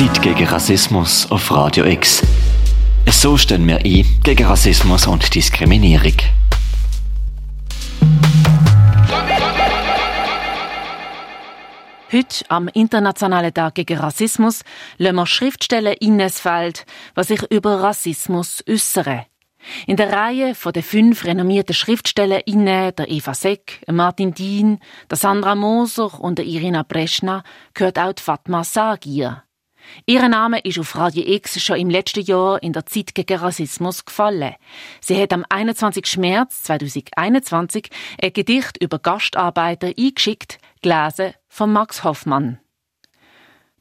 Zeit gegen Rassismus auf Radio X. So stehen wir ein gegen Rassismus und Diskriminierung. Heute, am Internationalen Tag gegen Rassismus, lassen wir Schriftsteller Ines Feld, was sich über Rassismus äußern. In der Reihe von den fünf renommierten SchriftstellerInnen, der Eva Seck, Martin Dien, der Sandra Moser und der Irina Breschna, gehört auch die Fatma Sagir. Ihr Name ist auf Radio X schon im letzten Jahr in der Zeit gegen Rassismus gefallen. Sie hat am 21. März 2021 ein Gedicht über Gastarbeiter eingeschickt, gelesen von Max Hoffmann.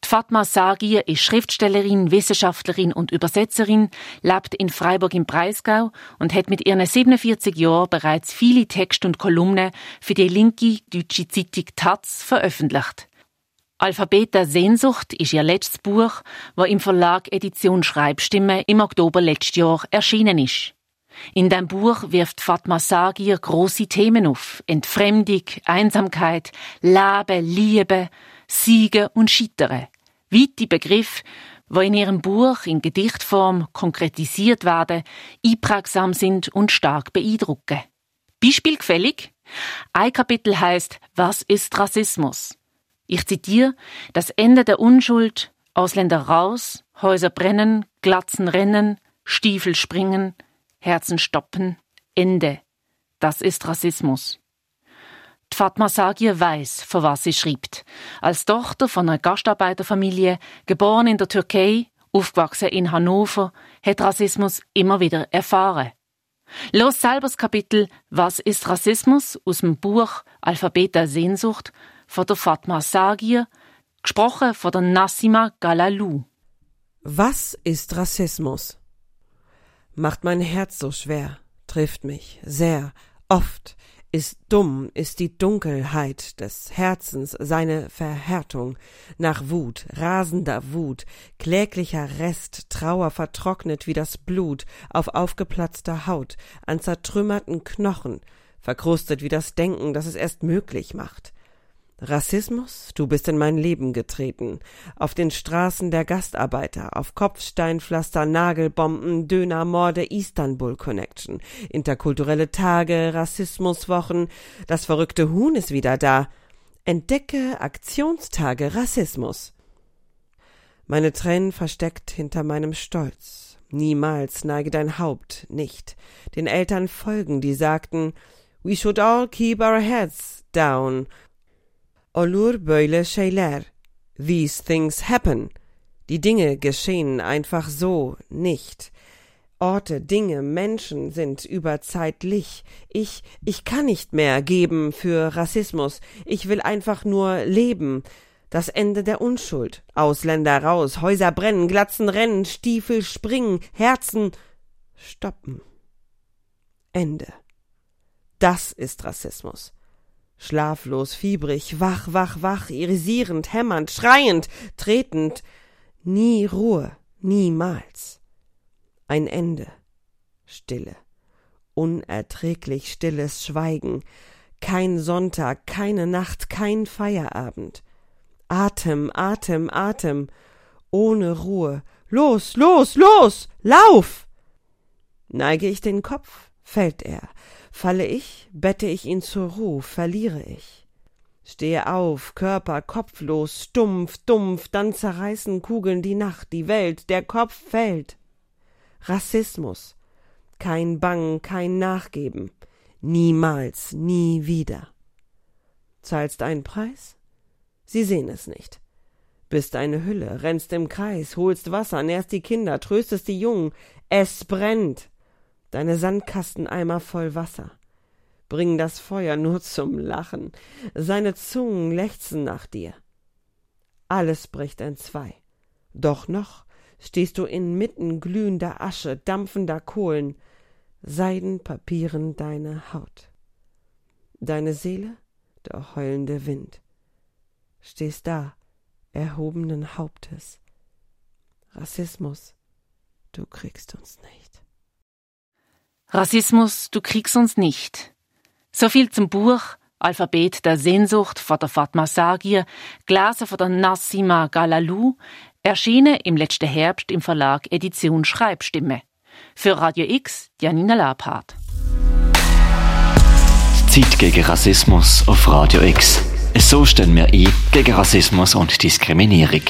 Die Fatma Sagir ist Schriftstellerin, Wissenschaftlerin und Übersetzerin, lebt in Freiburg im Breisgau und hat mit ihren 47 Jahren bereits viele Texte und Kolumnen für die linke deutsche Zeitung Taz veröffentlicht. Alphabet der Sehnsucht ist ihr letztes Buch, wo im Verlag Edition Schreibstimme im Oktober letztes Jahr erschienen ist. In dem Buch wirft Fatma Sagir große Themen auf. Entfremdung, Einsamkeit, Leben, Liebe, Siegen und Scheitern. Weite Begriffe, wo in ihrem Buch in Gedichtform konkretisiert werden, einprägsam sind und stark beeindrucken. Beispielgefällig? Ein Kapitel heißt Was ist Rassismus? Ich zitiere Das Ende der Unschuld, Ausländer raus, Häuser brennen, Glatzen rennen, Stiefel springen, Herzen stoppen, Ende. Das ist Rassismus. Fatma Sagir weiß, von was sie schreibt. Als Tochter von einer Gastarbeiterfamilie, geboren in der Türkei, aufgewachsen in Hannover, hat Rassismus immer wieder erfahren. Los selber das Kapitel Was ist Rassismus aus dem Buch Alphabet der Sehnsucht von der Fatma Sagir, gesprochen von der Nassima Galalou. Was ist Rassismus? Macht mein Herz so schwer, trifft mich sehr, oft, ist dumm, ist die Dunkelheit des Herzens seine Verhärtung nach Wut, rasender Wut, kläglicher Rest, Trauer vertrocknet wie das Blut auf aufgeplatzter Haut, an zertrümmerten Knochen, verkrustet wie das Denken, das es erst möglich macht. Rassismus, du bist in mein Leben getreten, auf den Straßen der Gastarbeiter, auf Kopfsteinpflaster, Nagelbomben, Dönermorde, Istanbul Connection, interkulturelle Tage, Rassismuswochen, das verrückte Huhn ist wieder da. Entdecke Aktionstage Rassismus. Meine Tränen versteckt hinter meinem Stolz. Niemals neige dein Haupt nicht. Den Eltern folgen, die sagten, We should all keep our heads down Olur böyle şeyler. These things happen. Die Dinge geschehen einfach so nicht. Orte, Dinge, Menschen sind überzeitlich. Ich, ich kann nicht mehr geben für Rassismus. Ich will einfach nur leben. Das Ende der Unschuld. Ausländer raus, Häuser brennen, Glatzen rennen, Stiefel springen, Herzen stoppen. Ende. Das ist Rassismus. Schlaflos, fiebrig, wach, wach, wach, irisierend, hämmernd, schreiend, tretend, nie Ruhe, niemals. Ein Ende. Stille. Unerträglich stilles Schweigen. Kein Sonntag, keine Nacht, kein Feierabend. Atem, Atem, Atem. Ohne Ruhe. Los, los, los! Lauf! Neige ich den Kopf, fällt er. Falle ich, bette ich ihn zur Ruh, verliere ich. Stehe auf, Körper kopflos, stumpf, dumpf, dann zerreißen Kugeln die Nacht, die Welt, der Kopf fällt. Rassismus. Kein Bangen, kein Nachgeben. Niemals, nie wieder. Zahlst einen Preis? Sie sehen es nicht. Bist eine Hülle, rennst im Kreis, holst Wasser, nährst die Kinder, tröstest die Jungen. Es brennt deine Sandkasteneimer voll Wasser, bringen das Feuer nur zum Lachen, seine Zungen lechzen nach dir. Alles bricht entzwei, doch noch stehst du inmitten glühender Asche, dampfender Kohlen, Seidenpapieren deine Haut. Deine Seele, der heulende Wind. Stehst da, erhobenen Hauptes. Rassismus, du kriegst uns nicht. Rassismus, du kriegst uns nicht. So viel zum Buch Alphabet der Sehnsucht von der Fatma Sagir, gelesen von der Nassima Galalou, erschienen im letzten Herbst im Verlag Edition Schreibstimme. Für Radio X, Janina Labhardt. Zeit gegen Rassismus auf Radio X. So stellen wir ein gegen Rassismus und Diskriminierung.